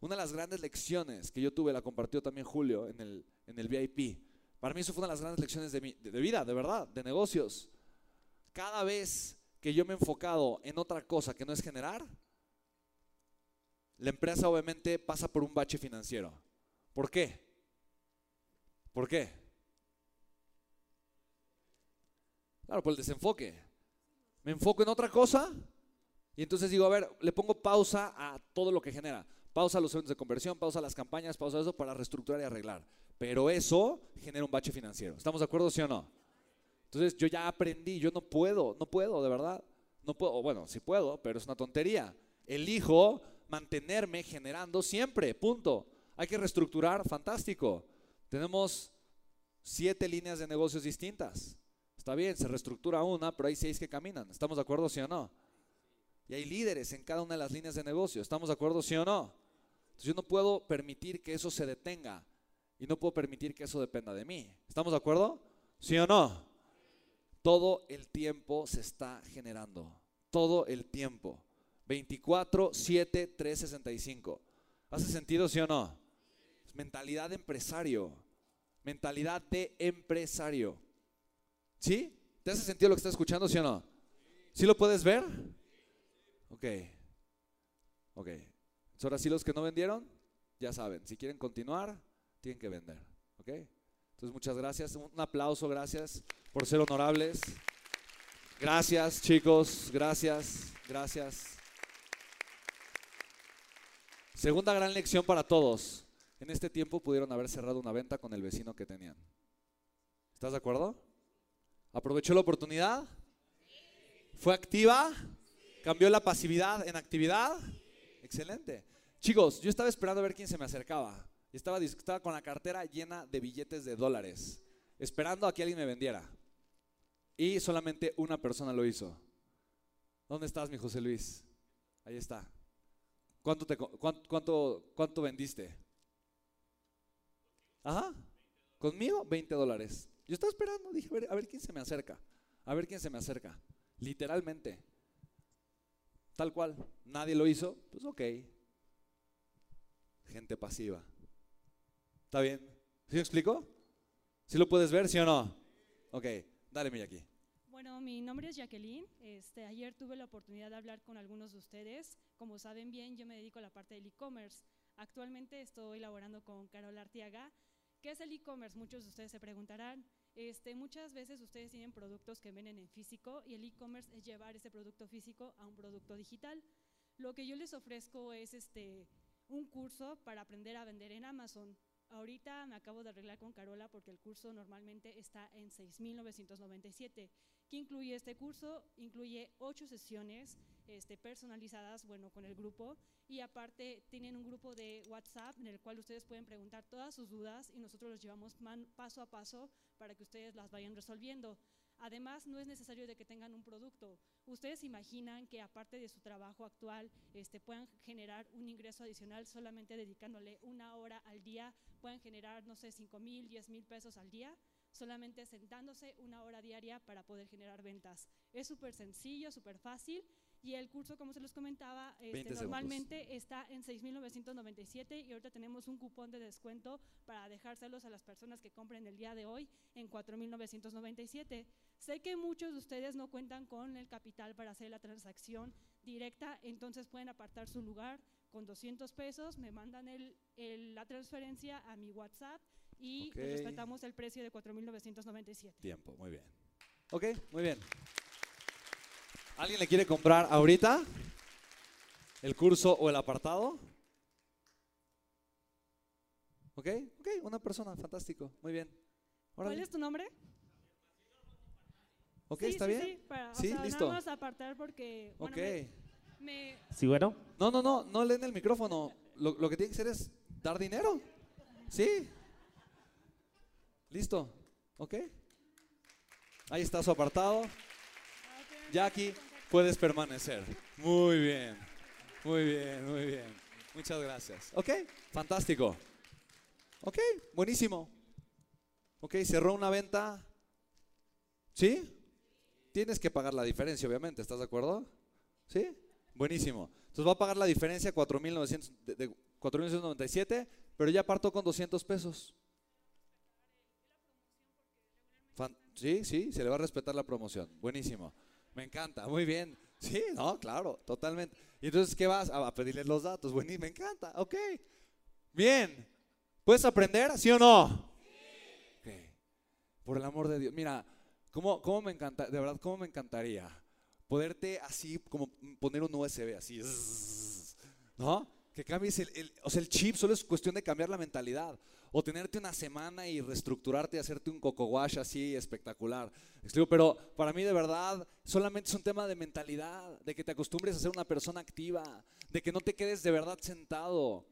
Una de las grandes lecciones que yo tuve, la compartió también Julio en el, en el VIP. Para mí eso fue una de las grandes lecciones de, mi, de, de vida, de verdad, de negocios. Cada vez que yo me he enfocado en otra cosa que no es generar, la empresa obviamente pasa por un bache financiero. ¿Por qué? ¿Por qué? Claro, por el desenfoque. Me enfoco en otra cosa y entonces digo, a ver, le pongo pausa a todo lo que genera. Pausa los eventos de conversión, pausa las campañas, pausa eso para reestructurar y arreglar. Pero eso genera un bache financiero. ¿Estamos de acuerdo, sí o no? Entonces yo ya aprendí, yo no puedo, no puedo, de verdad. No puedo, bueno, sí puedo, pero es una tontería. Elijo mantenerme generando siempre, punto. Hay que reestructurar, fantástico. Tenemos siete líneas de negocios distintas. Está bien, se reestructura una, pero hay seis que caminan. ¿Estamos de acuerdo, sí o no? Y hay líderes en cada una de las líneas de negocio. ¿Estamos de acuerdo, sí o no? Yo no puedo permitir que eso se detenga y no puedo permitir que eso dependa de mí. ¿Estamos de acuerdo? ¿Sí o no? Todo el tiempo se está generando. Todo el tiempo. 24, 7, 3, 65. ¿Hace sentido, sí o no? Mentalidad de empresario. Mentalidad de empresario. ¿Sí? ¿Te hace sentido lo que estás escuchando, sí o no? ¿Sí lo puedes ver? Ok. Ok. Ahora sí los que no vendieron, ya saben, si quieren continuar, tienen que vender. ¿Ok? Entonces, muchas gracias. Un aplauso, gracias por ser honorables. Gracias, chicos. Gracias, gracias. Segunda gran lección para todos. En este tiempo pudieron haber cerrado una venta con el vecino que tenían. ¿Estás de acuerdo? ¿Aprovechó la oportunidad? ¿Fue activa? ¿Cambió la pasividad en actividad? Excelente. Chicos, yo estaba esperando a ver quién se me acercaba. Y estaba, estaba con la cartera llena de billetes de dólares, esperando a que alguien me vendiera. Y solamente una persona lo hizo. ¿Dónde estás, mi José Luis? Ahí está. ¿Cuánto, te, cuánto, cuánto, vendiste? Ajá. ¿Conmigo? 20 dólares. Yo estaba esperando, dije, a ver, a ver quién se me acerca. A ver quién se me acerca. Literalmente. Tal cual. Nadie lo hizo. Pues ok. Gente pasiva. ¿Está bien? ¿Sí me explico? ¿Sí lo puedes ver, sí o no? Ok. Dale, aquí. Bueno, mi nombre es Jacqueline. Este, ayer tuve la oportunidad de hablar con algunos de ustedes. Como saben bien, yo me dedico a la parte del e-commerce. Actualmente estoy laborando con Carol Artiaga. ¿Qué es el e-commerce? Muchos de ustedes se preguntarán. Este, muchas veces ustedes tienen productos que venden en físico y el e-commerce es llevar ese producto físico a un producto digital. Lo que yo les ofrezco es este, un curso para aprender a vender en Amazon. Ahorita me acabo de arreglar con Carola porque el curso normalmente está en 6.997. ¿Qué incluye este curso? Incluye ocho sesiones este, personalizadas, bueno, con el grupo y aparte tienen un grupo de WhatsApp en el cual ustedes pueden preguntar todas sus dudas y nosotros los llevamos paso a paso para que ustedes las vayan resolviendo. Además, no es necesario de que tengan un producto. Ustedes imaginan que aparte de su trabajo actual, este, puedan generar un ingreso adicional solamente dedicándole una hora al día, puedan generar, no sé, 5 mil, 10 mil pesos al día, solamente sentándose una hora diaria para poder generar ventas. Es súper sencillo, súper fácil y el curso, como se los comentaba, este, normalmente está en 6.997 y ahorita tenemos un cupón de descuento para dejárselos a las personas que compren el día de hoy en 4.997. Sé que muchos de ustedes no cuentan con el capital para hacer la transacción directa, entonces pueden apartar su lugar con 200 pesos, me mandan el, el, la transferencia a mi WhatsApp y okay. respetamos el precio de 4.997. Tiempo, muy bien. Ok, muy bien. ¿Alguien le quiere comprar ahorita el curso o el apartado? ¿Ok? Ok, una persona, fantástico, muy bien. Órale. ¿Cuál es tu nombre? Ok, sí, ¿está sí, bien? Sí, para, sí o sea, listo. Nada más apartar porque. Bueno, ok. me, me, ¿Sí, bueno? No, no, no, no leen el micrófono. Lo, lo que tiene que hacer es dar dinero. ¿Sí? Listo. ¿Ok? Ahí está su apartado. Jackie, puedes permanecer. Muy bien. Muy bien, muy bien. Muchas gracias. ¿Ok? Fantástico. ¿Ok? Buenísimo. ¿Ok? Cerró una venta. ¿Sí? Tienes que pagar la diferencia, obviamente. ¿Estás de acuerdo? ¿Sí? Buenísimo. Entonces va a pagar la diferencia 4.900 de, de 4.197, pero ya parto con 200 pesos. Sí, sí, se le va a respetar la promoción. Buenísimo. Me encanta, muy bien. Sí, no, claro, totalmente. Y entonces, ¿qué vas? A pedirles los datos. Buenísimo, me encanta. Ok. Bien. ¿Puedes aprender? ¿Sí o no? Ok. Por el amor de Dios. Mira, ¿cómo, cómo me encanta, de verdad, cómo me encantaría poderte así, como poner un USB así, ¿no? Que cambies el, el- o sea, el chip, solo es cuestión de cambiar la mentalidad. O tenerte una semana y reestructurarte y hacerte un coco wash así espectacular. Pero para mí de verdad solamente es un tema de mentalidad, de que te acostumbres a ser una persona activa, de que no te quedes de verdad sentado.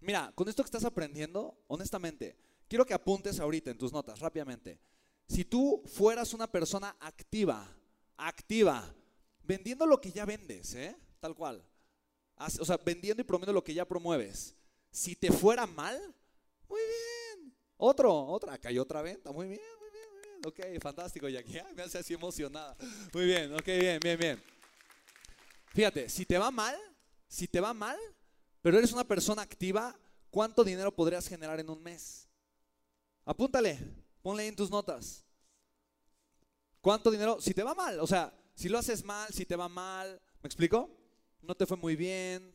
Mira, con esto que estás aprendiendo, honestamente, quiero que apuntes ahorita en tus notas rápidamente. Si tú fueras una persona activa, activa, vendiendo lo que ya vendes, ¿eh? Tal cual. O sea, vendiendo y promoviendo lo que ya promueves. Si te fuera mal, muy bien. Otro, otra, acá hay otra venta. Muy bien, muy bien, muy bien. Ok, fantástico, Jackie. Ay, me hace así emocionada. Muy bien, ok, bien, bien, bien. Fíjate, si te va mal, si te va mal, pero eres una persona activa, ¿cuánto dinero podrías generar en un mes? Apúntale, ponle en tus notas. ¿Cuánto dinero? Si te va mal, o sea, si lo haces mal, si te va mal, ¿me explico? No te fue muy bien,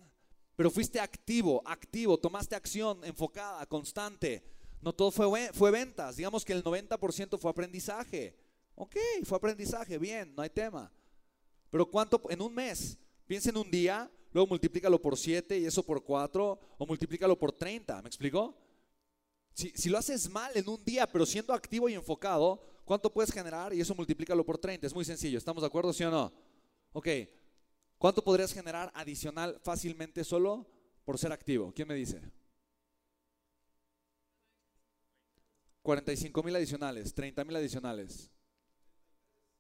pero fuiste activo, activo, tomaste acción enfocada, constante. No todo fue, fue ventas, digamos que el 90% fue aprendizaje. Ok, fue aprendizaje, bien, no hay tema. Pero ¿cuánto en un mes? Piensa en un día, luego multiplícalo por 7 y eso por 4, o multiplícalo por 30, ¿me explico? Si, si lo haces mal en un día, pero siendo activo y enfocado, ¿cuánto puedes generar? Y eso multiplícalo por 30. Es muy sencillo. ¿Estamos de acuerdo, sí o no? Ok. ¿Cuánto podrías generar adicional fácilmente solo por ser activo? ¿Quién me dice? 45 mil adicionales, 30 mil adicionales.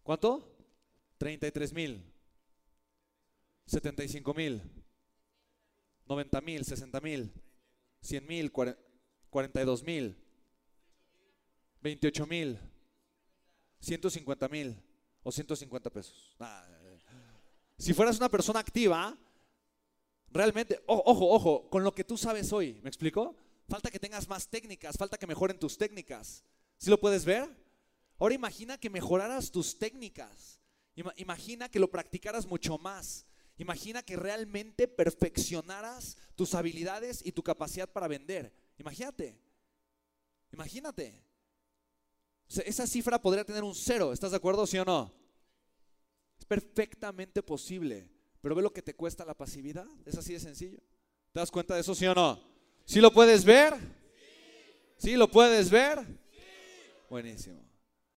¿Cuánto? 33 mil. 75 mil. 90 mil, 60 mil. 100 mil, 42 mil. 28 mil. 150 mil. O 150 pesos. Ah, eh. Si fueras una persona activa, realmente, ojo, ojo, con lo que tú sabes hoy, ¿me explico? Falta que tengas más técnicas, falta que mejoren tus técnicas. ¿Sí lo puedes ver? Ahora imagina que mejoraras tus técnicas. Ima- Imagina que lo practicaras mucho más. Imagina que realmente perfeccionaras tus habilidades y tu capacidad para vender. Imagínate. Imagínate. Esa cifra podría tener un cero. ¿Estás de acuerdo, sí o no? Perfectamente posible. Pero ve lo que te cuesta la pasividad. Es así de sencillo. ¿Te das cuenta de eso, sí o no? ¿Sí lo puedes ver? ¿Sí lo puedes ver? Buenísimo.